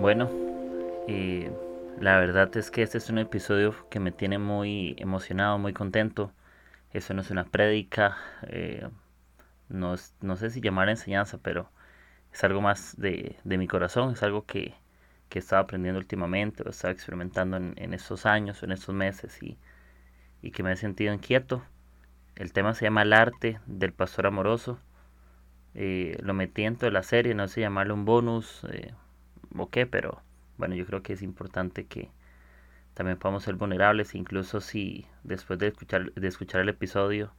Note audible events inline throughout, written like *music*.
Bueno, eh, la verdad es que este es un episodio que me tiene muy emocionado, muy contento. Eso no es una prédica, eh, no, no, sé si llamar enseñanza, pero es algo más de, mi corazón, es algo que, que estaba aprendiendo últimamente o estaba experimentando en, estos años en estos meses y, y que me he sentido inquieto. El tema se llama El arte del pastor amoroso. Eh, lo metí dentro de la serie, no sé llamarlo un bonus eh, o qué, pero bueno, yo creo que es importante que también podamos ser vulnerables, incluso si después de escuchar, de escuchar el episodio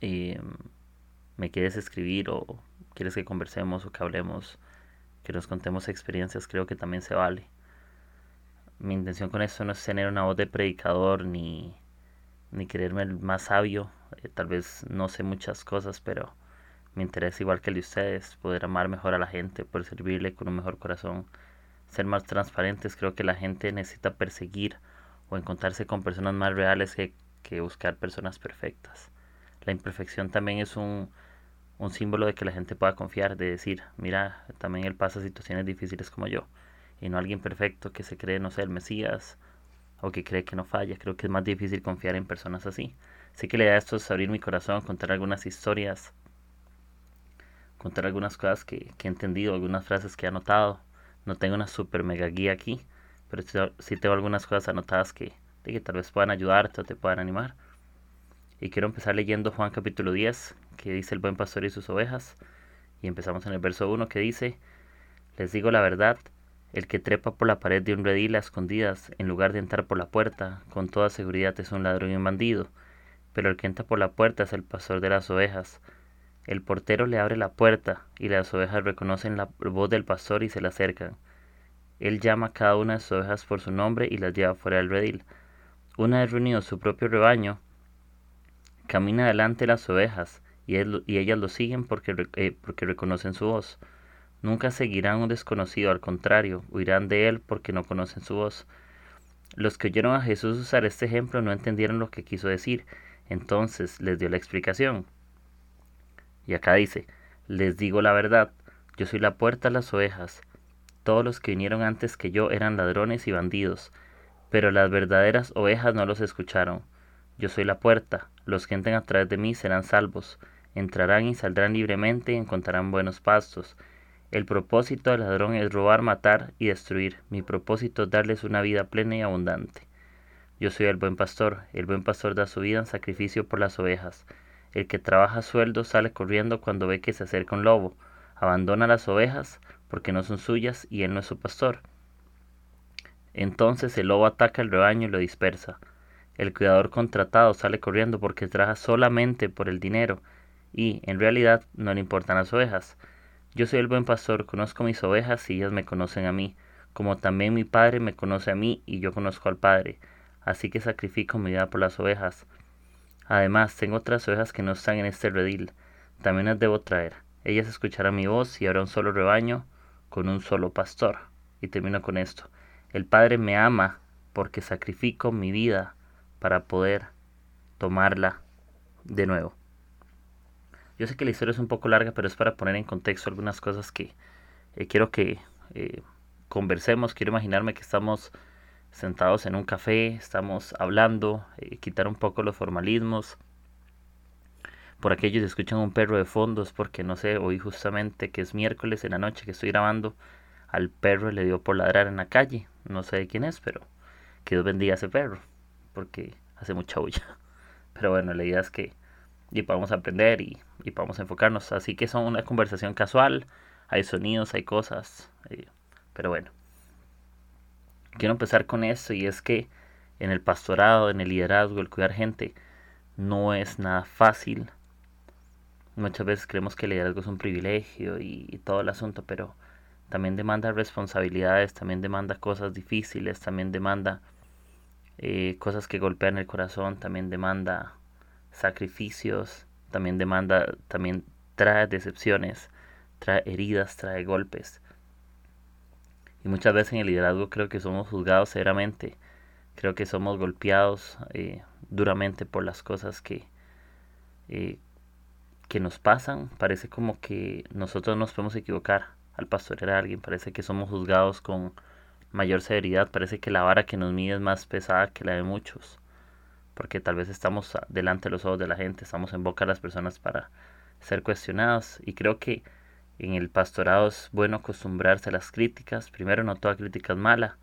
eh, me quieres escribir o quieres que conversemos o que hablemos, que nos contemos experiencias, creo que también se vale. Mi intención con esto no es tener una voz de predicador ni, ni quererme el más sabio. Eh, tal vez no sé muchas cosas, pero mi interés igual que el de ustedes, poder amar mejor a la gente, poder servirle con un mejor corazón, ser más transparentes. Creo que la gente necesita perseguir o encontrarse con personas más reales que, que buscar personas perfectas. La imperfección también es un, un símbolo de que la gente pueda confiar, de decir, mira, también él pasa situaciones difíciles como yo, y no alguien perfecto que se cree, no sé, el Mesías, o que cree que no falla. Creo que es más difícil confiar en personas así. Así que la idea de esto es abrir mi corazón, contar algunas historias, contar algunas cosas que, que he entendido, algunas frases que he anotado. No tengo una super mega guía aquí, pero sí tengo algunas cosas anotadas que, que tal vez puedan ayudarte o te puedan animar. Y quiero empezar leyendo Juan capítulo 10, que dice el buen pastor y sus ovejas. Y empezamos en el verso 1 que dice, les digo la verdad, el que trepa por la pared de un redil a escondidas, en lugar de entrar por la puerta, con toda seguridad es un ladrón y un bandido. Pero el que entra por la puerta es el pastor de las ovejas. El portero le abre la puerta, y las ovejas reconocen la voz del pastor y se le acercan. Él llama a cada una de sus ovejas por su nombre y las lleva fuera del redil. Una vez reunido su propio rebaño, camina adelante las ovejas, y, ellas lo siguen porque, eh, porque reconocen su voz. Nunca seguirán un desconocido, al contrario, huirán de él porque no conocen su voz. Los que oyeron a Jesús usar este ejemplo no entendieron lo que quiso decir, entonces les dio la explicación. Y acá dice, les digo la verdad, yo soy la puerta a las ovejas. Todos los que vinieron antes que yo eran ladrones y bandidos, pero las verdaderas ovejas no los escucharon. Yo soy la puerta, los que entren a través de mí serán salvos, entrarán y saldrán libremente y encontrarán buenos pastos. El propósito del ladrón es robar, matar y destruir. Mi propósito es darles una vida plena y abundante. Yo soy el buen pastor. El buen pastor da su vida en sacrificio por las ovejas. El que trabaja sueldo sale corriendo cuando ve que se acerca un lobo. Abandona las ovejas porque no son suyas y él no es su pastor. Entonces el lobo ataca el rebaño y lo dispersa. El cuidador contratado sale corriendo porque trabaja solamente por el dinero y, en realidad, no le importan las ovejas. Yo soy el buen pastor, conozco mis ovejas y ellas me conocen a mí, como también mi Padre me conoce a mí y yo conozco al Padre, así que sacrifico mi vida por las ovejas. Además, tengo otras ovejas que no están en este redil, también las debo traer. Ellas escucharán mi voz y habrá un solo rebaño con un solo pastor. Y termino con esto. El Padre me ama porque sacrifico mi vida para poder tomarla de nuevo. Yo sé que la historia es un poco larga, pero es para poner en contexto algunas cosas que eh, quiero que eh, conversemos. Quiero imaginarme que estamos sentados en un café, estamos hablando, eh, quitar un poco los formalismos. Por aquellos que escuchan un perro de fondos, porque no sé, hoy justamente que es miércoles en la noche que estoy grabando, al perro le dio por ladrar en la calle. No sé de quién es, pero que Dios bendiga a ese perro, porque hace mucha bulla. *laughs* Pero bueno, la idea es que y podamos aprender y, y podamos enfocarnos. Así que son una conversación casual, hay sonidos, hay cosas, eh, pero bueno. Quiero empezar con esto y es que en el pastorado, en el liderazgo, el cuidar gente, no es nada fácil. Muchas veces creemos que el liderazgo es un privilegio y, todo el asunto, pero también demanda responsabilidades, también demanda cosas difíciles, también demanda eh, cosas que golpean el corazón, también demanda sacrificios, también demanda, también trae decepciones, trae heridas, trae golpes. Y muchas veces en el liderazgo creo que somos juzgados severamente, creo que somos golpeados eh, duramente por las cosas que, eh, que nos pasan. Parece como que nosotros nos podemos equivocar. al pastorear a alguien, parece que somos juzgados con mayor severidad, parece que la vara que nos mide es más pesada que la de muchos, porque tal vez estamos delante de los ojos de la gente, estamos en boca de las personas para ser cuestionados y creo que en el pastorado es bueno acostumbrarse a las críticas, primero no toda crítica es mala,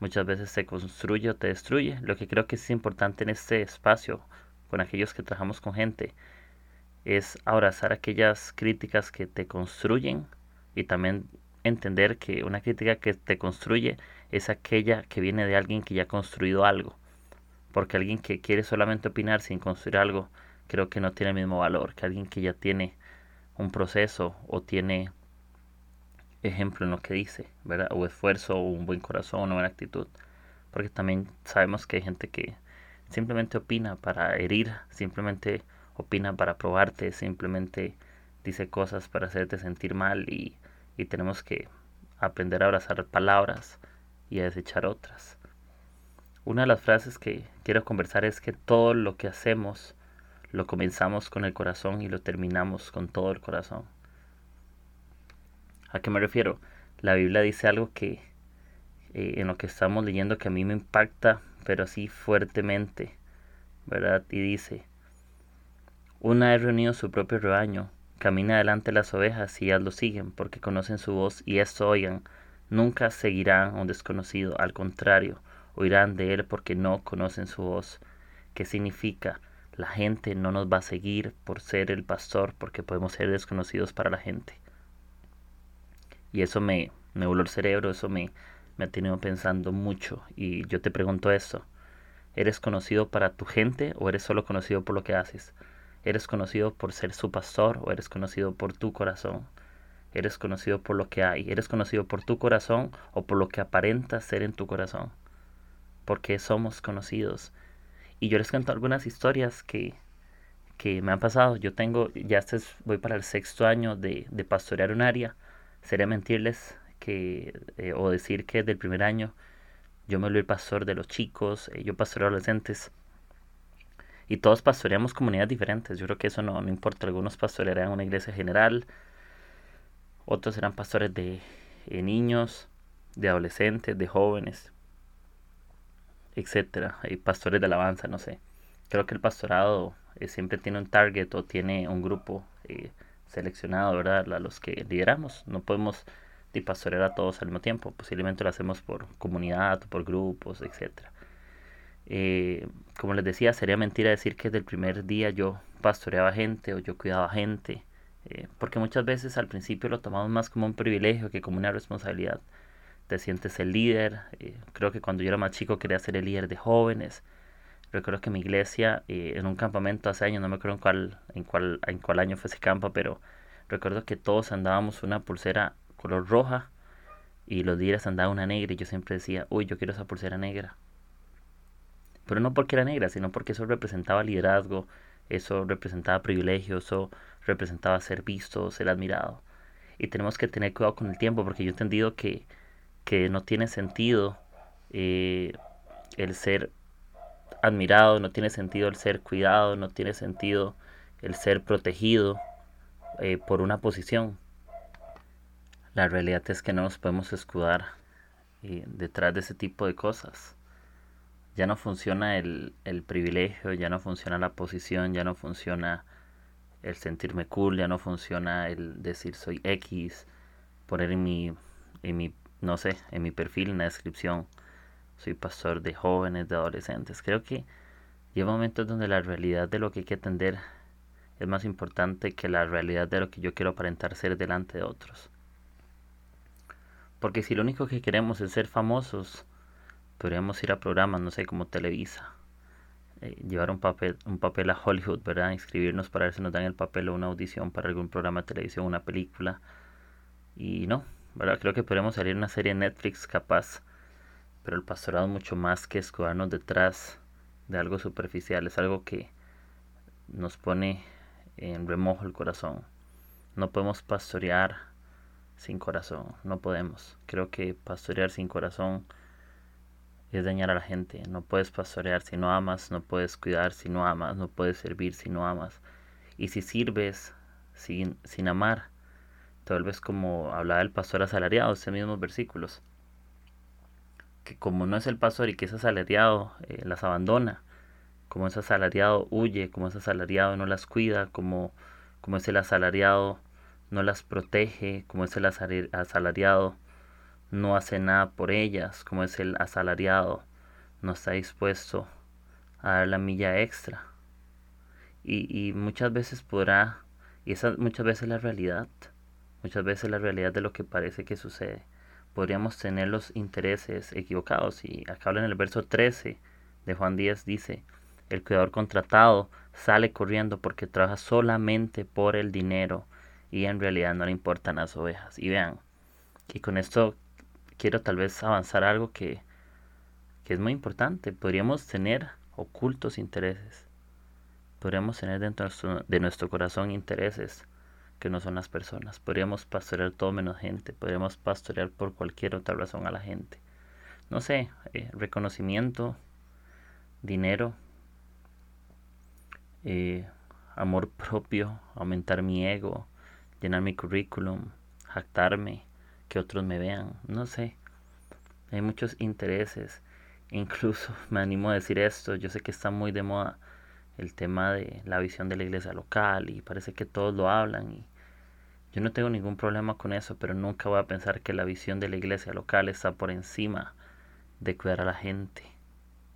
muchas veces te construye o te destruye, lo que creo que es importante en este espacio con aquellos que trabajamos con gente es abrazar aquellas críticas que te construyen y también entender que una crítica que te construye es aquella que viene de alguien que ya ha construido algo. Porque alguien que quiere solamente opinar sin construir algo, creo que no tiene el mismo valor que alguien que ya tiene un proceso o tiene ejemplo en lo que dice, ¿verdad? O esfuerzo, o un buen corazón, una buena actitud. Porque también sabemos que hay gente que simplemente opina para herir, simplemente opina para probarte, simplemente dice cosas para hacerte sentir mal y, y tenemos que aprender a abrazar palabras y a desechar otras. Una de las frases que quiero conversar es que todo lo que hacemos lo comenzamos con el corazón y lo terminamos con todo el corazón. ¿A qué me refiero? La Biblia dice algo que eh, en lo que estamos leyendo que a mí me impacta, pero así fuertemente, ¿verdad? Y dice, una vez reunido su propio rebaño, camina adelante las ovejas y ellas lo siguen porque conocen su voz y esto oigan. Nunca seguirán a un desconocido, al contrario, oirán de él porque no conocen su voz. ¿Qué significa? La gente no nos va a seguir por ser el pastor porque podemos ser desconocidos para la gente. Y eso me, me voló el cerebro, eso me, me ha tenido pensando mucho. Y yo te pregunto esto, ¿eres conocido para tu gente o eres solo conocido por lo que haces? ¿Eres conocido por ser su pastor o eres conocido por tu corazón? ¿Eres conocido por lo que hay? ¿Eres conocido por tu corazón o por lo que aparenta ser en tu corazón? Porque somos conocidos. Y yo les cuento algunas historias que, que me han pasado. Yo tengo, ya este voy para el sexto año de, de pastorear un área. Sería mentirles que, eh, o decir que del primer año yo me volví el pastor de los chicos, eh, yo pastoreo adolescentes y todos pastoreamos comunidades diferentes. Yo creo que eso no, no importa. Algunos pastorearán una iglesia general, otros serán pastores de niños, de adolescentes, de jóvenes, etcétera. Hay pastores de alabanza, no sé. Creo que el pastorado eh, siempre tiene un target o tiene un grupo eh, seleccionado, ¿verdad? A los que lideramos. No podemos pastorear a todos al mismo tiempo. Posiblemente lo hacemos por comunidad, por grupos, etcétera. Eh, como les decía, sería mentira decir que desde el primer día yo pastoreaba gente o yo cuidaba gente, eh, porque muchas veces al principio lo tomamos más como un privilegio que como una responsabilidad. Te sientes el líder, eh, creo que cuando yo era más chico quería ser el líder de jóvenes. Recuerdo que mi iglesia, en un campamento hace años, no me acuerdo en cuál, en cuál, en cuál año fue ese campo, pero recuerdo que todos andábamos una pulsera color roja y los líderes andaban una negra y yo siempre decía, uy, yo quiero esa pulsera negra pero no porque era negra, sino porque eso representaba liderazgo, eso representaba privilegio, eso representaba ser visto, ser admirado. Y tenemos que tener cuidado con el tiempo, porque yo he entendido que, que no tiene sentido eh, el ser admirado, no tiene sentido el ser cuidado, no tiene sentido el ser protegido eh, por una posición. La realidad es que no nos podemos escudar eh, detrás de ese tipo de cosas ya no funciona el, privilegio, ya no funciona la posición, ya no funciona el sentirme cool, ya no funciona el decir soy X, poner en mi, en mi, no sé, en mi perfil, en la descripción, soy pastor de jóvenes, de adolescentes. Creo que lleva momentos donde la realidad de lo que hay que atender es más importante que la realidad de lo que yo quiero aparentar ser delante de otros. Porque si lo único que queremos es ser famosos, podríamos ir a programas, no sé, como Televisa, eh, llevar un papel, un papel a Hollywood, ¿verdad? Inscribirnos para ver si nos dan el papel o una audición para algún programa de televisión, una película. Y no, ¿verdad? Creo que podríamos salir una serie Netflix capaz, pero el pastorado mucho más que escudarnos detrás de algo superficial, es algo que nos pone en remojo el corazón. No podemos pastorear sin corazón, no podemos. Creo que pastorear sin corazón es dañar a la gente. No puedes pastorear si no amas, no puedes cuidar si no amas, no puedes servir si no amas. Y si sirves sin, sin amar, te vuelves como hablaba el pastor asalariado, estos mismos versículos. Que como no es el pastor y que es asalariado, eh, las abandona. Como es asalariado, huye. Como es asalariado, no las cuida. Como, como es el asalariado, no las protege. Como es el asalariado, no hace nada por ellas. Como es el asalariado, no está dispuesto a dar la milla extra. Y, y muchas veces podrá, y esa muchas veces la realidad muchas veces la realidad de lo que parece que sucede. Podríamos tener los intereses equivocados. Y acá en el verso 13 de Juan 10, dice, el cuidador contratado sale corriendo porque trabaja solamente por el dinero y en realidad no le importan las ovejas. Y vean, y con esto quiero tal vez avanzar algo que, que es muy importante. Podríamos tener ocultos intereses. Podríamos tener dentro de nuestro corazón intereses que no son las personas. Podríamos pastorear todo menos gente, podríamos pastorear por cualquier otra razón a la gente. No sé, eh, reconocimiento, dinero, eh, amor propio, aumentar mi ego, llenar mi currículum, jactarme, que otros me vean, no sé. Hay muchos intereses. Incluso *laughs* me animo a decir esto, yo sé que está muy de moda el tema de la visión de la iglesia local y parece que todos lo hablan y yo no tengo ningún problema con eso, pero nunca voy a pensar que la visión de la iglesia local está por encima de cuidar a la gente.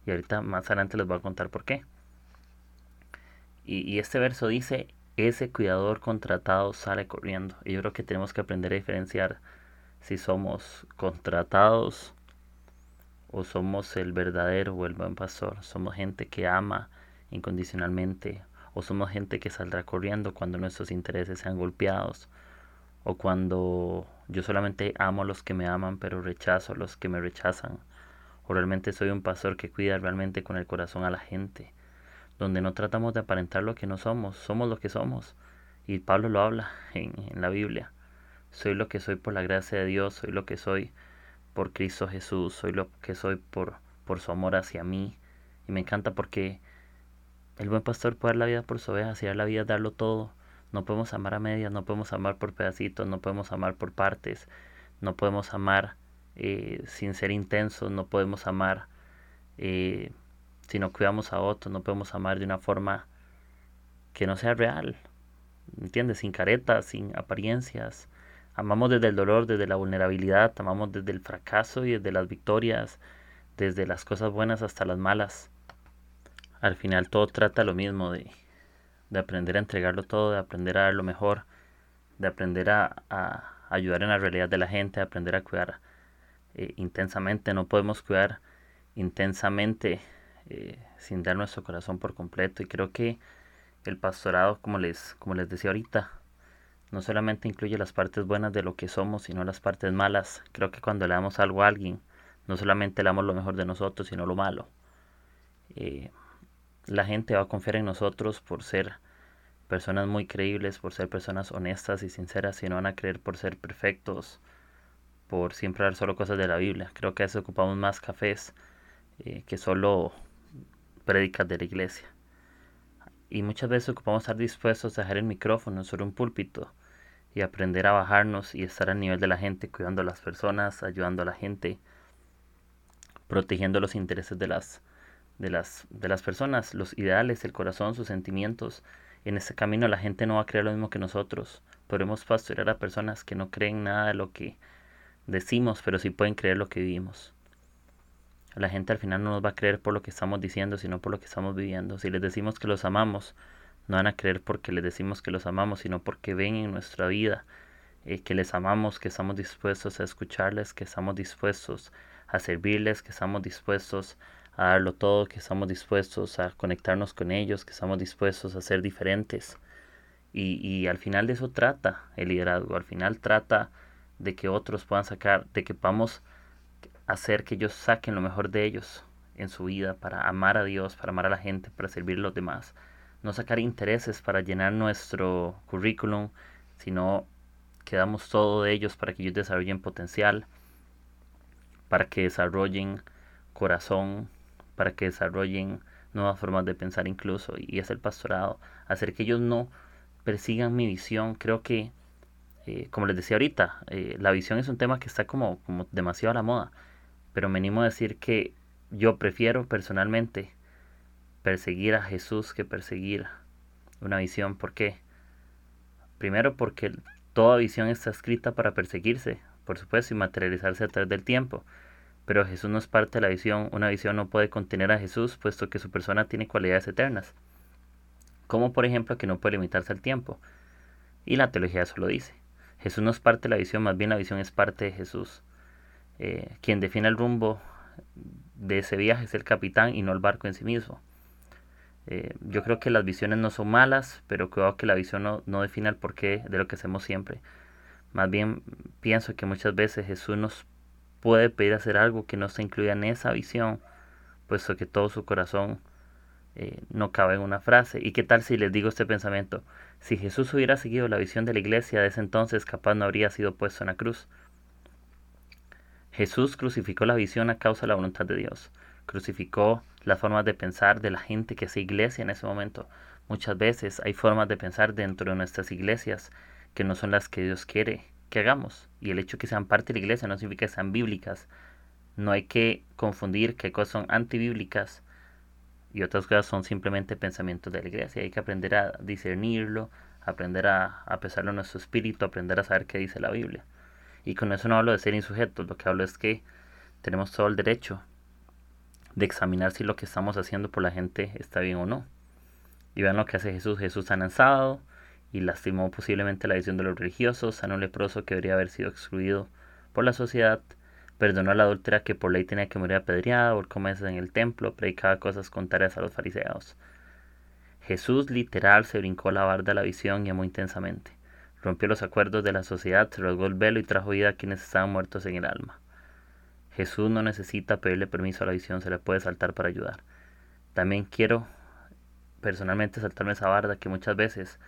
Y ahorita más adelante les voy a contar por qué. Y, y este verso dice, ese cuidador contratado sale corriendo. Y yo creo que tenemos que aprender a diferenciar si somos contratados o somos el verdadero o el buen pastor. Somos gente que ama incondicionalmente o somos gente que saldrá corriendo cuando nuestros intereses sean golpeados o cuando yo solamente amo a los que me aman pero rechazo a los que me rechazan o realmente soy un pastor que cuida realmente con el corazón a la gente donde no tratamos de aparentar lo que no somos, somos lo que somos. Y Pablo lo habla en, en la Biblia. Soy lo que soy por la gracia de Dios, soy lo que soy por Cristo Jesús, soy lo que soy por, por su amor hacia mí. Y me encanta porque el buen pastor puede dar la vida por su ovejas y dar la vida, darlo todo. No podemos amar a medias, no podemos amar por pedacitos, no podemos amar por partes, no podemos amar eh, sin ser intensos, no podemos amar eh, si no cuidamos a otros, no podemos amar de una forma que no sea real, ¿entiendes? Sin caretas, sin apariencias. Amamos desde el dolor, desde la vulnerabilidad, amamos desde el fracaso y desde las victorias, desde las cosas buenas hasta las malas al final todo trata lo mismo de, aprender a entregarlo todo, de aprender a dar lo mejor, de aprender a, ayudar en la realidad de la gente, de aprender a cuidar eh, intensamente. No podemos cuidar intensamente eh, sin dar nuestro corazón por completo. Y creo que el pastorado, como les, como les decía ahorita, no solamente incluye las partes buenas de lo que somos, sino las partes malas. Creo que cuando le damos algo a alguien, no solamente le damos lo mejor de nosotros, sino lo malo. Eh, la gente va a confiar en nosotros por ser personas muy creíbles, por ser personas honestas y sinceras, y no van a creer por ser perfectos, por siempre dar solo cosas de la Biblia. Creo que a veces ocupamos más cafés eh, que solo prédicas de la iglesia. Y muchas veces ocupamos estar dispuestos a dejar el micrófono sobre un púlpito y aprender a bajarnos y estar al nivel de la gente, cuidando a las personas, ayudando a la gente, protegiendo los intereses de las de las, de las personas, los ideales, el corazón, sus sentimientos. En ese camino la gente no va a creer lo mismo que nosotros. Podremos pastorear a personas que no creen nada de lo que decimos, pero sí pueden creer lo que vivimos. La gente al final no nos va a creer por lo que estamos diciendo, sino por lo que estamos viviendo. Si les decimos que los amamos, no van a creer porque les decimos que los amamos, sino porque ven en nuestra vida eh, que les amamos, que estamos dispuestos a escucharles, que estamos dispuestos a servirles, que estamos dispuestos a darlo todo, que estamos dispuestos a conectarnos con ellos, que estamos dispuestos a ser diferentes. Y, y al final de eso trata el liderazgo, al final trata de que otros puedan sacar, de que podamos hacer que ellos saquen lo mejor de ellos en su vida para amar a Dios, para amar a la gente, para servir a los demás. No sacar intereses para llenar nuestro currículum, sino que damos todo de ellos para que ellos desarrollen potencial, para que desarrollen corazón, para que desarrollen nuevas formas de pensar incluso, y es el pastorado, hacer que ellos no persigan mi visión. Creo que Eh, como les decía ahorita, eh, la visión es un tema que está como, como demasiado a la moda, pero me animo a decir que yo prefiero personalmente perseguir a Jesús que perseguir una visión. ¿Por qué? Primero porque toda visión está escrita para perseguirse, por supuesto, y materializarse a través del tiempo. Pero Jesús no es parte de la visión. Una visión no puede contener a Jesús, puesto que su persona tiene cualidades eternas. Como por ejemplo que no puede limitarse al tiempo. Y la teología eso lo dice. Jesús no es parte de la visión, más bien la visión es parte de Jesús. Eh, quien define el rumbo de ese viaje es el capitán y no el barco en sí mismo. Eh, yo creo que las visiones no son malas, pero creo que la visión no, no define el porqué de lo que hacemos siempre. Más bien pienso que muchas veces Jesús nos puede pedir hacer algo que no se incluya en esa visión, puesto que todo su corazón eh, no cabe en una frase. ¿Y qué tal si les digo este pensamiento? Si Jesús hubiera seguido la visión de la iglesia de ese entonces, capaz no habría sido puesto en la cruz. Jesús crucificó la visión a causa de la voluntad de Dios. Crucificó las formas de pensar de la gente que es iglesia en ese momento. Muchas veces hay formas de pensar dentro de nuestras iglesias que no son las que Dios quiere que hagamos. Y el hecho de que sean parte de la iglesia no significa que sean bíblicas. No hay que confundir qué cosas son antibíblicas y otras cosas son simplemente pensamientos de la iglesia. Hay que aprender a discernirlo, aprender a, a pesarlo en nuestro espíritu, aprender a saber qué dice la Biblia. Y con eso no hablo de ser insujetos, lo que hablo es que tenemos todo el derecho de examinar si lo que estamos haciendo por la gente está bien o no. Y vean lo que hace Jesús. Jesús ha lanzado y lastimó posiblemente la visión de los religiosos, sanó un leproso que debería haber sido excluido por la sociedad, perdonó a la adúltera que por ley tenía que morir apedreada por comerse en el templo, predicaba cosas contrarias a los fariseos. Jesús literal se brincó la barda de la visión y amó intensamente. Rompió los acuerdos de la sociedad, se rasgó el velo y trajo vida a quienes estaban muertos en el alma. Jesús no necesita pedirle permiso a la visión, se le puede saltar para ayudar. También quiero personalmente saltarme esa barda que muchas veces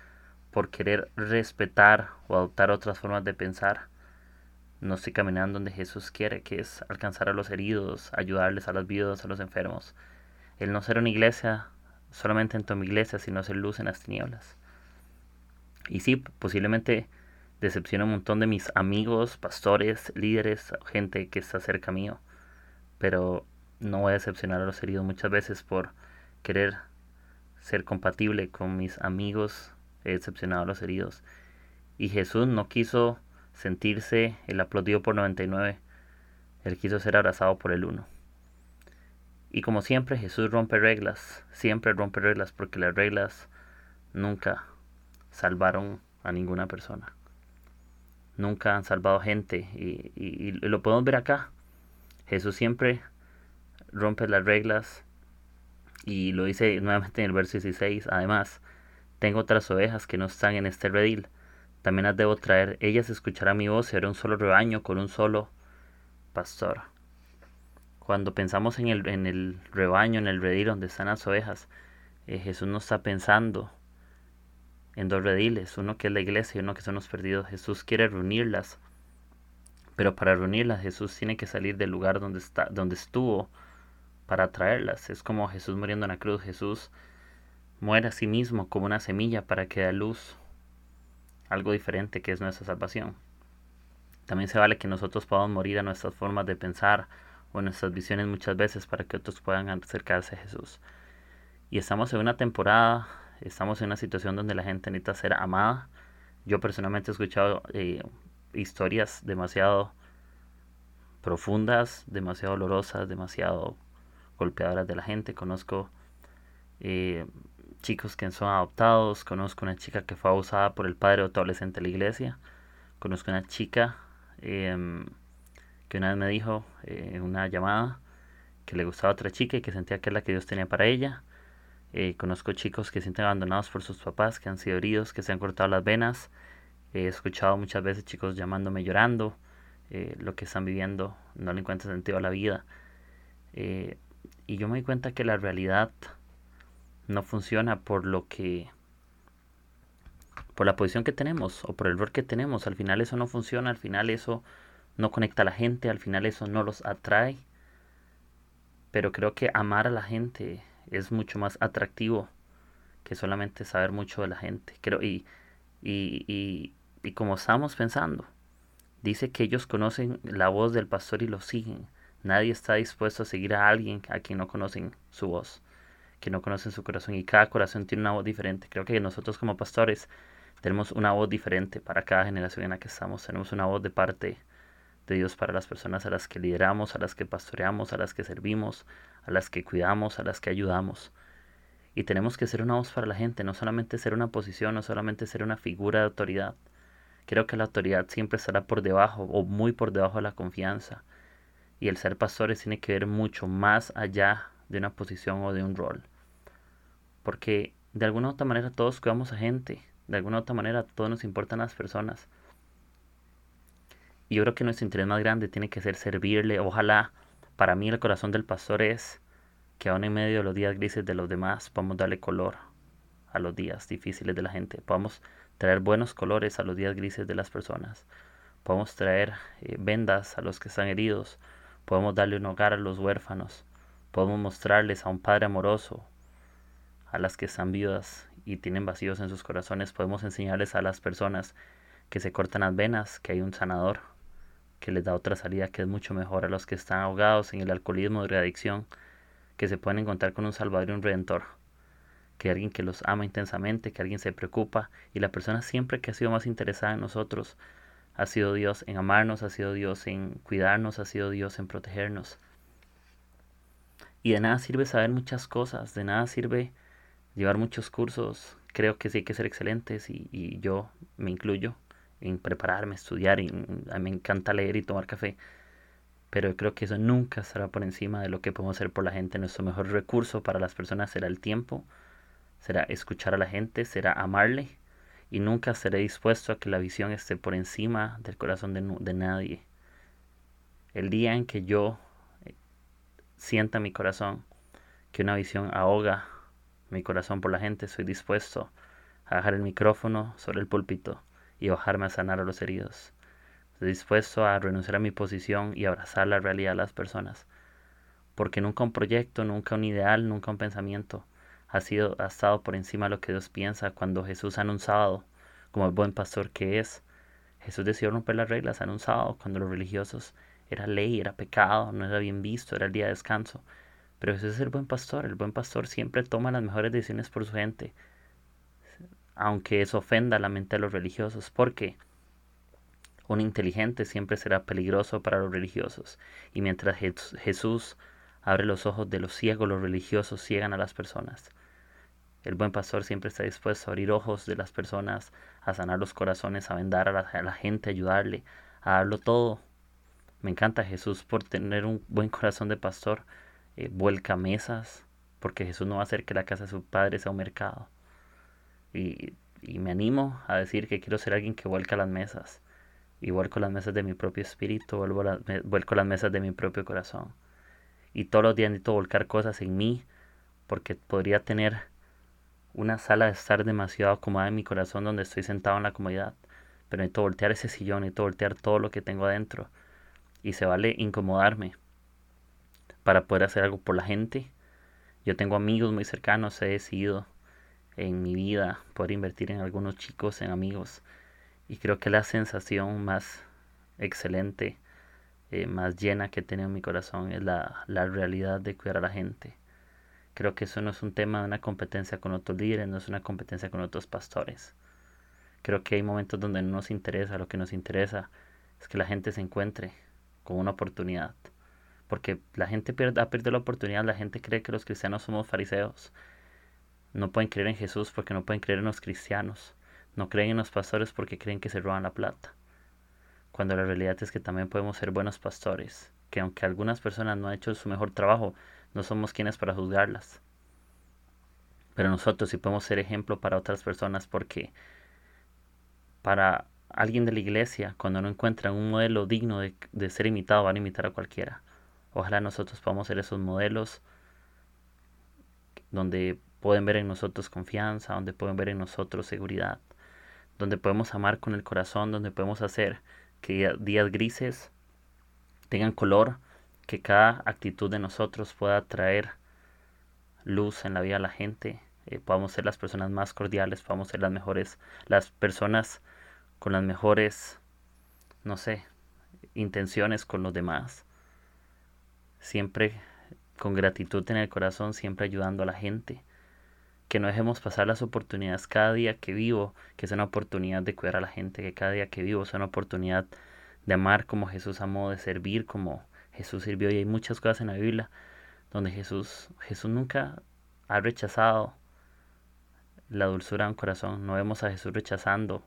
por querer respetar o adoptar otras formas de pensar, no estoy caminando donde Jesús quiere, que es alcanzar a los heridos, ayudarles a los viudos, a los enfermos. El no ser una iglesia solamente en tu iglesia, sino ser luz en las tinieblas. Y sí, posiblemente decepciono un montón de mis amigos, pastores, líderes, gente que está cerca mío, pero no voy a decepcionar a los heridos muchas veces por querer ser compatible con mis amigos he decepcionado a los heridos. Y Jesús no quiso sentirse el aplaudido por 99, él quiso ser abrazado por el uno. Y como siempre Jesús rompe reglas, siempre rompe reglas porque las reglas nunca salvaron a ninguna persona. Nunca han salvado gente y, y lo podemos ver acá. Jesús siempre rompe las reglas y lo dice nuevamente en el verso 16. Además, tengo otras ovejas que no están en este redil. También las debo traer. Ellas escucharán mi voz y haré un solo rebaño con un solo pastor. Cuando pensamos en el, en el rebaño, en el redil donde están las ovejas, eh, Jesús no está pensando en dos rediles, uno que es la iglesia y uno que son los perdidos. Jesús quiere reunirlas, pero para reunirlas Jesús tiene que salir del lugar donde, está, donde estuvo para traerlas. Es como Jesús muriendo en la cruz. Jesús muere a sí mismo como una semilla para que dé luz algo diferente que es nuestra salvación. También se vale que nosotros podamos morir a nuestras formas de pensar o nuestras visiones muchas veces para que otros puedan acercarse a Jesús. Y estamos en una temporada, estamos en una situación donde la gente necesita ser amada. Yo personalmente he escuchado eh, historias demasiado profundas, demasiado dolorosas, demasiado golpeadoras de la gente. Conozco eh, chicos que son adoptados, conozco una chica que fue abusada por el padre adolescente de la iglesia, conozco una chica em, que una vez me dijo eh, en una llamada que le gustaba a otra chica y que sentía que es la que Dios tenía para ella. Eh, conozco chicos que se sienten abandonados por sus papás, que han sido heridos, que se han cortado las venas. He escuchado muchas veces chicos llamándome llorando, eh, lo que están viviendo no le encuentra sentido a la vida. y yo me di cuenta que la realidad no funciona por lo que por la posición que tenemos o por el rol que tenemos. Al final eso no funciona, al final eso no conecta a la gente, al final eso no los atrae. Pero creo que amar a la gente es mucho más atractivo que solamente saber mucho de la gente. Creo, y, y, y y como estamos pensando, dice que ellos conocen la voz del pastor y lo siguen. Nadie está dispuesto a seguir a alguien a quien no conocen su voz, que no conocen su corazón y cada corazón tiene una voz diferente. Creo que nosotros como pastores tenemos una voz diferente para cada generación en la que estamos. Tenemos una voz de parte de Dios para las personas a las que lideramos, a las que pastoreamos, a las que servimos, a las que cuidamos, a las que ayudamos. Y tenemos que ser una voz para la gente, no solamente ser una posición, no solamente ser una figura de autoridad. Creo que la autoridad siempre estará por debajo o muy por debajo de la confianza. Y el ser pastores tiene que ver mucho más allá de una posición o de un rol. Porque de alguna otra manera todos cuidamos a gente, de alguna otra manera todos nos importan las personas. Y yo creo que nuestro interés más grande tiene que ser servirle. Ojalá, para mí el corazón del pastor es que aún en medio de los días grises de los demás podamos darle color a los días difíciles de la gente. Podamos traer buenos colores a los días grises de las personas. Podemos traer eh, vendas a los que están heridos. Podemos darle un hogar a los huérfanos. Podemos mostrarles a un Padre amoroso, a las que están viudas y tienen vacíos en sus corazones. Podemos enseñarles a las personas que se cortan las venas que hay un sanador que les da otra salida que es mucho mejor a los que están ahogados en el alcoholismo la adicción que se pueden encontrar con un Salvador y un Redentor, que alguien que los ama intensamente, que alguien se preocupa y la persona siempre que ha sido más interesada en nosotros ha sido Dios en amarnos, ha sido Dios en cuidarnos, ha sido Dios en protegernos. Y de nada sirve saber muchas cosas, de nada sirve llevar muchos cursos. Creo que sí hay que ser excelentes y, y yo me incluyo en prepararme, estudiar, y me encanta leer y tomar café pero creo que eso nunca estará por encima de lo que podemos hacer por la gente. Nuestro mejor recurso para las personas será el tiempo, será escuchar a la gente, será amarle y nunca seré dispuesto a que la visión esté por encima del corazón de, de nadie. El día en que yo eh, sienta mi corazón que una visión ahoga mi corazón por la gente, soy dispuesto a dejar el micrófono sobre el púlpito y bajarme a sanar a los heridos dispuesto a renunciar a mi posición y abrazar la realidad de las personas. Porque nunca un proyecto, nunca un ideal, nunca un pensamiento ha, sido, ha estado por encima de lo que Dios piensa. Cuando Jesús ha anunciado, como el buen pastor que es, Jesús decidió romper las reglas un sábado cuando los religiosos era ley, era pecado, no era bien visto, era el día de descanso. Pero Jesús es el buen pastor, el buen pastor siempre toma las mejores decisiones por su gente, aunque eso ofenda la mente de los religiosos. ¿Por qué? Un inteligente siempre será peligroso para los religiosos, y mientras Jesús abre los ojos de los ciegos, los religiosos ciegan a las personas. El buen pastor siempre está dispuesto a abrir ojos de las personas, a sanar los corazones, a vendar a la, gente, a ayudarle, a darlo todo. Me encanta Jesús por tener un buen corazón de pastor, eh, vuelca mesas, porque Jesús no va a hacer que la casa de su padre sea un mercado. Y, me animo a decir que quiero ser alguien que vuelca las mesas y vuelco las mesas de mi propio espíritu, vuelvo vuelco las mesas de mi propio corazón. Y todos los días necesito volcar cosas en mí, porque podría tener una sala de estar demasiado acomodada en mi corazón donde estoy sentado en la comodidad. Pero necesito voltear ese sillón, necesito voltear todo lo que tengo adentro. Y se vale incomodarme para poder hacer algo por la gente. Yo tengo amigos muy cercanos, he decidido en mi vida poder invertir en algunos chicos, en amigos y creo que la sensación más excelente, eh, más llena que he tenido en mi corazón es la, la realidad de cuidar a la gente. Creo que eso no es un tema de una competencia con otros líderes, no es una competencia con otros pastores. Creo que hay momentos donde no nos interesa, lo que nos interesa es que la gente se encuentre con una oportunidad. Porque la gente pierde, ha perdido la oportunidad, la gente cree que los cristianos somos fariseos. No pueden creer en Jesús porque no pueden creer en los cristianos. No creen en los pastores porque creen que se roban la plata. Cuando la realidad es que también podemos ser buenos pastores, que aunque algunas personas no han hecho su mejor trabajo, no somos quienes para juzgarlas. Pero nosotros sí podemos ser ejemplo para otras personas porque para alguien de la iglesia, cuando no encuentran un modelo digno de, de ser imitado, van a imitar a cualquiera. Ojalá nosotros podamos ser esos modelos donde pueden ver en nosotros confianza, donde pueden ver en nosotros seguridad donde podemos amar con el corazón, donde podemos hacer que días grises tengan color, que cada actitud de nosotros pueda traer luz en la vida de la gente, eh, podamos ser las personas más cordiales, podamos ser las mejores, las personas con las mejores, no sé, intenciones con los demás. Siempre con gratitud en el corazón, siempre ayudando a la gente. Que no dejemos pasar las oportunidades cada día que vivo, que es una oportunidad de cuidar a la gente, que cada día que vivo es una oportunidad de amar como Jesús amó, de servir como Jesús sirvió. Y hay muchas cosas en la Biblia donde Jesús, Jesús nunca ha rechazado la dulzura de un corazón. No vemos a Jesús rechazando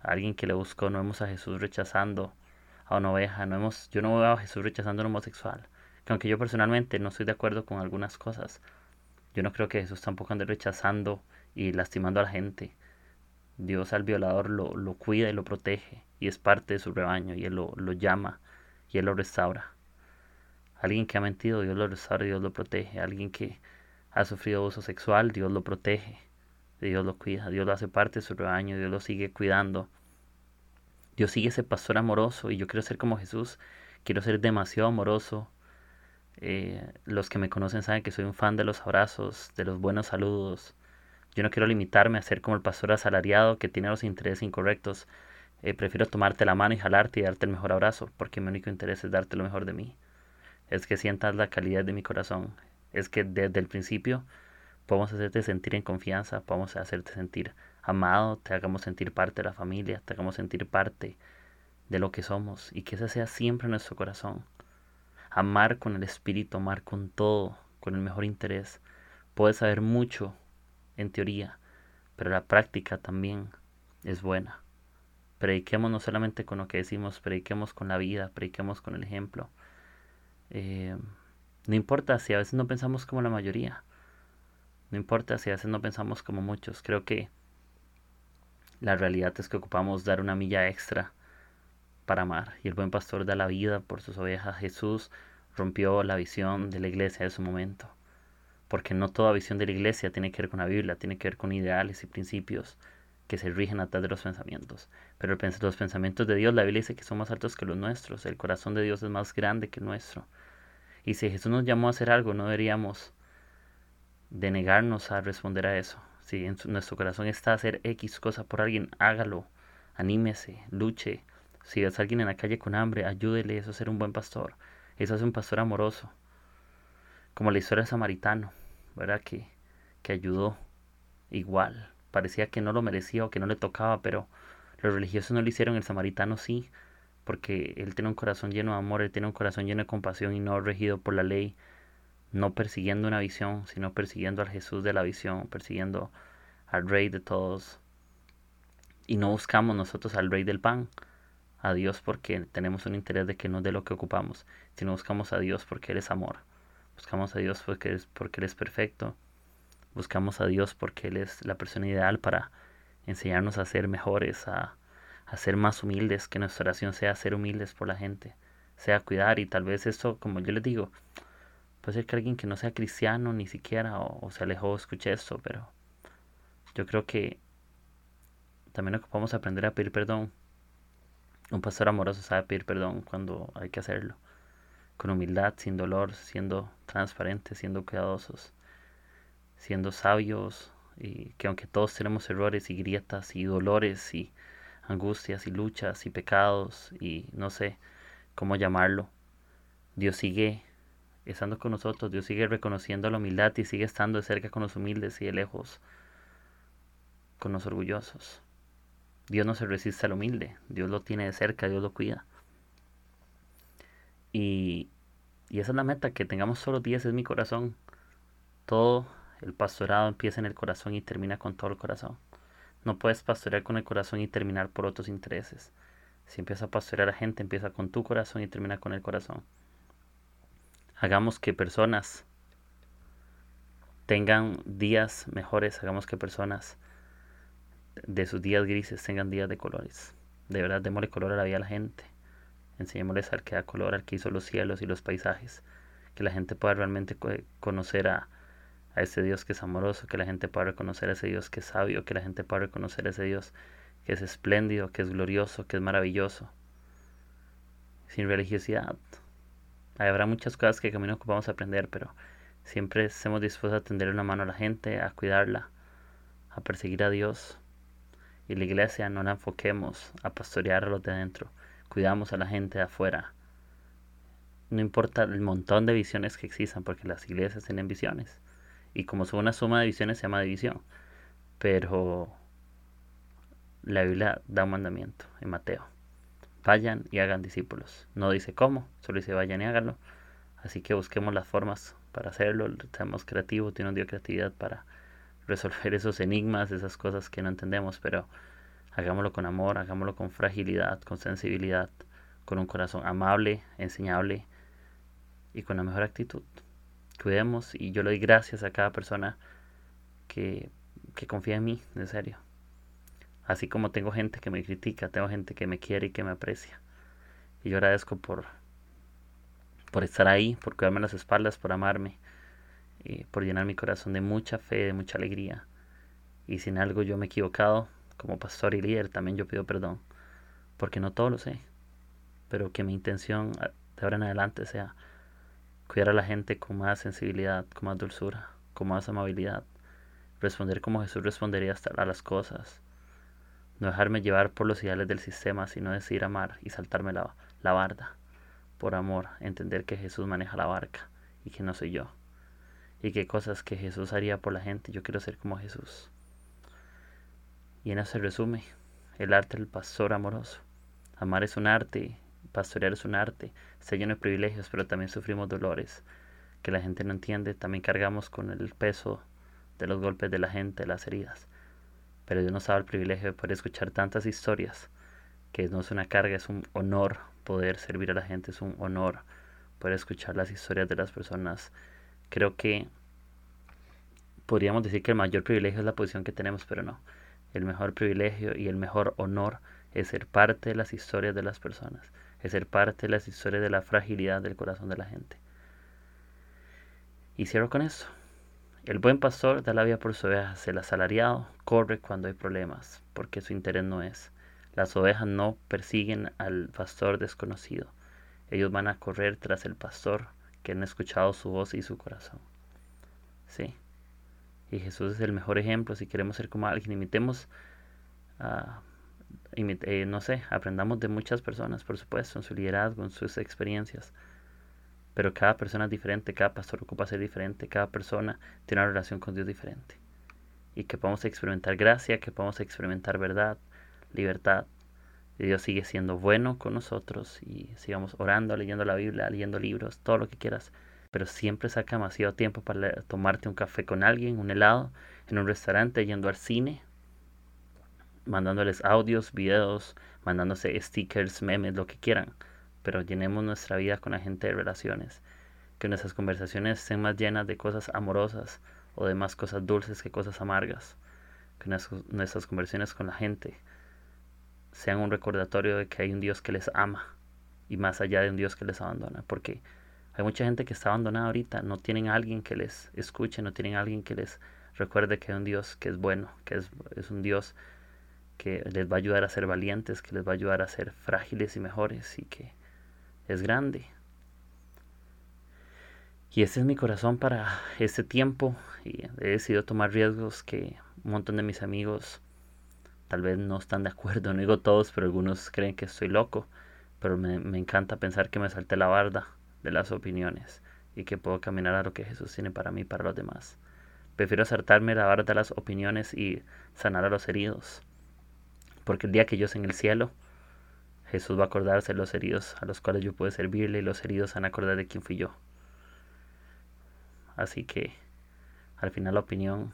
a alguien que le buscó, no vemos a Jesús rechazando a una oveja, no vemos, yo no veo a Jesús rechazando a un homosexual. Que aunque yo personalmente no estoy de acuerdo con algunas cosas, yo no creo que Jesús tampoco ande rechazando y lastimando a la gente. Dios al violador lo, lo cuida y lo protege y es parte de su rebaño y Él lo, lo llama y Él lo restaura. Alguien que ha mentido, Dios lo restaura y Dios lo protege. Alguien que ha sufrido abuso sexual, Dios lo protege. Dios lo cuida, Dios lo hace parte de su rebaño, Dios lo sigue cuidando. Dios sigue ese pastor amoroso y yo quiero ser como Jesús, quiero ser demasiado amoroso. Eh, los que me conocen saben que soy un fan de los abrazos, de los buenos saludos. Yo no quiero limitarme a ser como el pastor asalariado que tiene los intereses incorrectos. Eh, prefiero tomarte la mano y jalarte y darte el mejor abrazo, porque mi único interés es darte lo mejor de mí. Es que sientas la calidad de mi corazón. Es que desde el principio podemos hacerte sentir en confianza, podemos hacerte sentir amado, te hagamos sentir parte de la familia, te hagamos sentir parte de lo que somos y que ese sea siempre nuestro corazón. Amar con el espíritu, amar con todo, con el mejor interés. Puedes saber mucho en teoría, pero la práctica también es buena. Prediquemos no solamente con lo que decimos, prediquemos con la vida, prediquemos con el ejemplo. Eh, no importa si a veces no pensamos como la mayoría, no importa si a veces no pensamos como muchos, creo que la realidad es que ocupamos dar una milla extra para amar y el buen pastor da la vida por sus ovejas. Jesús rompió la visión de la iglesia de su momento, porque no toda visión de la iglesia tiene que ver con la Biblia, tiene que ver con ideales y principios que se rigen a través de los pensamientos. Pero los pensamientos de Dios, la Biblia dice que son más altos que los nuestros, el corazón de Dios es más grande que el nuestro. Y si Jesús nos llamó a hacer algo, no deberíamos de negarnos a responder a eso. Si nuestro corazón está hacer X cosa por alguien, hágalo, anímese, luche. Si ves a alguien en la calle con hambre, ayúdele, eso es ser un buen pastor. Eso es un pastor amoroso. Como la historia del samaritano, ¿verdad? Que, que ayudó igual. Parecía que no lo merecía o que no le tocaba, pero los religiosos no lo hicieron, el samaritano sí, porque él tiene un corazón lleno de amor, él tiene un corazón lleno de compasión y no regido por la ley no persiguiendo una visión, sino persiguiendo al Jesús de la visión, persiguiendo al Rey de todos. Y no buscamos nosotros al Rey del pan, a Dios porque tenemos un interés de que no de lo que ocupamos, sino buscamos a Dios porque Él es amor. Buscamos a Dios porque, es, porque Él es perfecto. Buscamos a Dios porque Él es la persona ideal para enseñarnos a ser mejores, a, a ser más humildes, que nuestra oración sea ser humildes por la gente, sea cuidar y tal vez eso, como yo les digo, Puede ser que alguien que no sea cristiano ni siquiera o, se alejó escuche esto, pero yo creo que también ocupamos aprender a pedir perdón. Un pastor amoroso sabe pedir perdón cuando hay que hacerlo. Con humildad, sin dolor, siendo transparentes, siendo cuidadosos, siendo sabios y que aunque todos tenemos errores y grietas y dolores y angustias y luchas y pecados y no sé cómo llamarlo, Dios sigue estando con nosotros. Dios sigue reconociendo la humildad y sigue estando de cerca con los humildes y de lejos con los orgullosos. Dios no se resiste al humilde, Dios lo tiene de cerca, Dios lo cuida. Y, y esa es la meta, que tengamos solo 10 es mi corazón. Todo el pastorado empieza en el corazón y termina con todo el corazón. No puedes pastorear con el corazón y terminar por otros intereses. Si empiezas a pastorear a gente, empieza con tu corazón y termina con el corazón. Hagamos que personas tengan días mejores, hagamos que personas de sus días grises tengan días de colores. De verdad, démosle color a la vida a la gente. Enseñémosles al que da color, al que hizo los cielos y los paisajes. Que la gente pueda realmente conocer a, a ese Dios que es amoroso, que la gente pueda reconocer a ese Dios que es sabio, que la gente pueda reconocer a ese Dios que es espléndido, que es glorioso, que es maravilloso. Sin religiosidad, Habrá muchas cosas que camino ocupamos aprender, pero siempre estemos dispuestos a tender una mano a la gente, a cuidarla, a perseguir a Dios Y la iglesia no la enfoquemos a pastorear a los de adentro. Cuidamos a la gente de afuera. No importa el montón de visiones que existan, porque las iglesias tienen visiones. Y como son una suma de visiones, se llama división. Pero la Biblia da un mandamiento en Mateo. Vayan y hagan discípulos. No dice cómo, solo dice vayan y háganlo. Así que busquemos las formas para hacerlo. Seamos creativos, nos dio creatividad para resolver *laughs* esos enigmas, esas cosas que no entendemos, pero hagámoslo con amor, hagámoslo con fragilidad, con sensibilidad, con un corazón amable, enseñable y con la mejor actitud. Cuidemos y yo le doy gracias a cada persona que, que confía en mí, en serio. Así como tengo gente que me critica, tengo gente que me quiere y que me aprecia. Y yo agradezco por, por estar ahí, por cuidarme las espaldas, por amarme, por llenar mi corazón de mucha fe, de mucha alegría. Y si en algo yo me he equivocado, como pastor y líder, también yo pido perdón, porque no todo lo sé, pero que mi intención de ahora en adelante sea cuidar a la gente con más sensibilidad, con más dulzura, con más amabilidad, responder como Jesús respondería hasta a las cosas, no dejarme llevar por los ideales del sistema, sino decir amar y saltarme la, la barda. Por amor, entender que Jesús maneja la barca y que no soy yo. Y qué cosas que Jesús haría por la gente, yo quiero ser como Jesús. Y en eso se resume el arte del pastor amoroso. Amar es un arte, pastorear es un arte, se lleno de privilegios, pero también sufrimos dolores que la gente no entiende, también cargamos con el peso de los golpes de la gente, las heridas pero Dios nos daba el privilegio de poder escuchar tantas historias, que no es una carga, es un honor poder servir a la gente, es un honor poder escuchar las historias de las personas. Creo que podríamos decir que el mayor privilegio es la posición que tenemos, pero no. El mejor privilegio y el mejor honor es ser parte de las historias de las personas, es ser parte de las historias de la fragilidad del corazón de la gente. Y cierro con eso. El buen pastor da la vida por sus ovejas. El asalariado corre cuando hay problemas, porque su interés no es. Las ovejas no persiguen al pastor desconocido. Ellos van a correr tras el pastor que han escuchado su voz y su corazón. Sí. Y Jesús es el mejor ejemplo. Si queremos ser como alguien, imitemos, uh, no sé, aprendamos de muchas personas, por supuesto, en su liderazgo, en sus experiencias pero cada persona es diferente, cada pastor ocupa ser diferente, cada persona tiene una relación con Dios diferente. Y que podamos experimentar gracia, que podamos experimentar verdad, libertad. Dios sigue siendo bueno con nosotros y sigamos orando, leyendo la Biblia, leyendo libros, todo lo que quieras. Pero siempre saca demasiado tiempo para tomarte un café con alguien, un helado, en un restaurante, yendo al cine, mandándoles audios, videos, mandándose stickers, memes, lo que quieran pero llenemos nuestra vida con la gente de relaciones. Que nuestras conversaciones estén más llenas de cosas amorosas o de más cosas dulces que cosas amargas. Que nuestras conversaciones con la gente sean un recordatorio de que hay un Dios que les ama y más allá de un Dios que les abandona. Porque hay mucha gente que está abandonada ahorita, no tienen a alguien que les escuche, no tienen a alguien que les recuerde que hay un Dios que es bueno, que es, es un Dios que les va a ayudar a ser valientes, que les va a ayudar a ser frágiles y mejores y que es grande. Y ese es mi corazón para este tiempo y he decidido tomar riesgos que un montón de mis amigos tal vez no están de acuerdo, *laughs* no digo todos, pero algunos creen que estoy loco, pero me, me encanta pensar que me salté la barda de las opiniones y que puedo caminar a lo que Jesús tiene para mí y para los demás. Prefiero saltarme la barda de las opiniones y sanar a los heridos, porque el día que yo esté en el cielo, Jesús va a acordarse de los heridos a los cuales yo puedo servirle y los heridos van a acordar de quién fui yo. Así que al final la opinión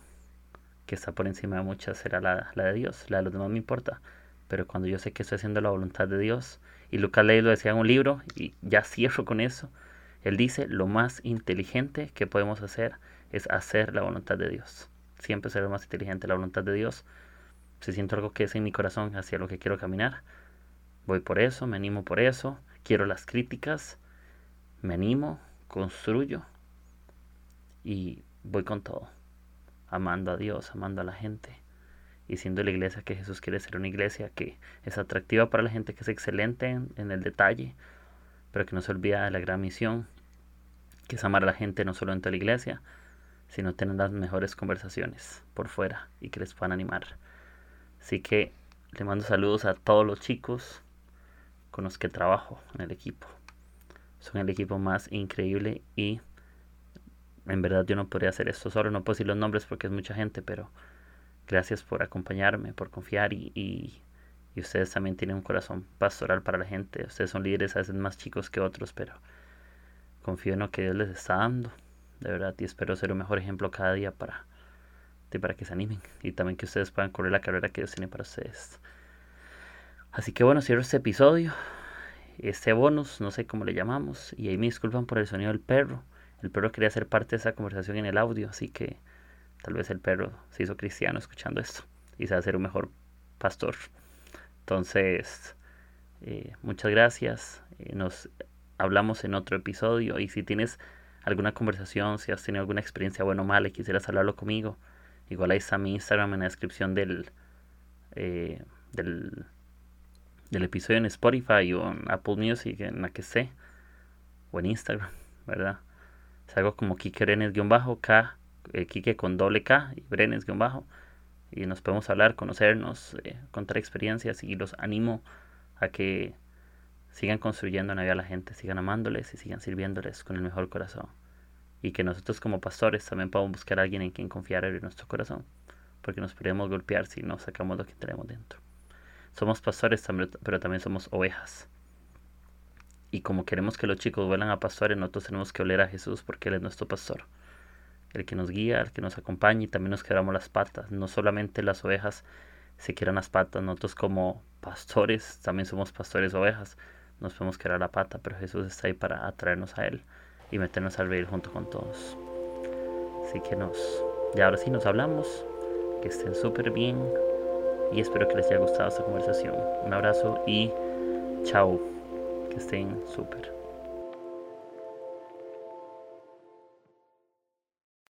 que está por encima de muchas será la, de Dios, la de los demás me importa. Pero cuando yo sé que estoy haciendo la voluntad de Dios, y Lucas Ley lo decía en un libro, y ya cierro con eso, él dice, lo más inteligente que podemos hacer es hacer la voluntad de Dios. Siempre será más inteligente la voluntad de Dios. Si siento algo que es en mi corazón hacia lo que quiero caminar, Voy por eso, me animo por eso, quiero las críticas, me animo, construyo y voy con todo, amando a Dios, amando a la gente y siendo la iglesia que Jesús quiere ser una iglesia que es atractiva para la gente, que es excelente en, el detalle, pero que no se olvida de la gran misión, que es amar a la gente no solo dentro de la iglesia, sino tener las mejores conversaciones por fuera y que les puedan animar. Así que le mando saludos a todos los chicos con los que trabajo en el equipo. Son el equipo más increíble y en verdad yo no podría hacer esto solo, no puedo decir los nombres porque es mucha gente, pero gracias por acompañarme, por confiar y, y, ustedes también tienen un corazón pastoral para la gente. Ustedes son líderes a veces más chicos que otros, pero confío en lo que Dios les está dando, de verdad, y espero ser un mejor ejemplo cada día para, para que se animen y también que ustedes puedan correr la carrera que Dios tiene para ustedes. Así que bueno, cierro este episodio, este bonus, no sé cómo le llamamos, y ahí me disculpan por el sonido del perro. El perro quería ser parte de esa conversación en el audio, así que tal vez el perro se hizo cristiano escuchando esto y se va a ser un mejor pastor. Entonces, eh, muchas gracias. Eh, nos hablamos en otro episodio y si tienes alguna conversación, si has tenido alguna experiencia buena o mala y quisieras hablarlo conmigo, igual ahí está mi Instagram en la descripción del, eh, del, del episodio en Spotify o en Apple Music, en la que sé, o en Instagram, ¿verdad? Algo como Kike Brenes-K, Kike con doble K y Brenes-Bajo. Y nos podemos hablar, conocernos, eh, contar experiencias y los animo a que sigan construyendo vida a la gente, sigan amándoles y sigan sirviéndoles con el mejor corazón. Y que nosotros como pastores también podamos buscar a alguien en quien confiar en nuestro corazón, porque nos podemos golpear si no sacamos lo que tenemos dentro. Somos pastores, pero también somos ovejas. Y como queremos que los chicos vuelan a pastores, nosotros tenemos que oler a Jesús porque Él es nuestro pastor. El que nos guía, el que nos acompaña y también nos quebramos las patas. No solamente las ovejas se quieran las patas, nosotros como pastores también somos pastores ovejas. Nos podemos quebrar la pata, pero Jesús está ahí para atraernos a Él y meternos al reír junto con todos. Así que nos, y ahora sí nos hablamos. Que estén súper bien y espero que les haya gustado esta conversación. Un abrazo y chao. Que estén súper.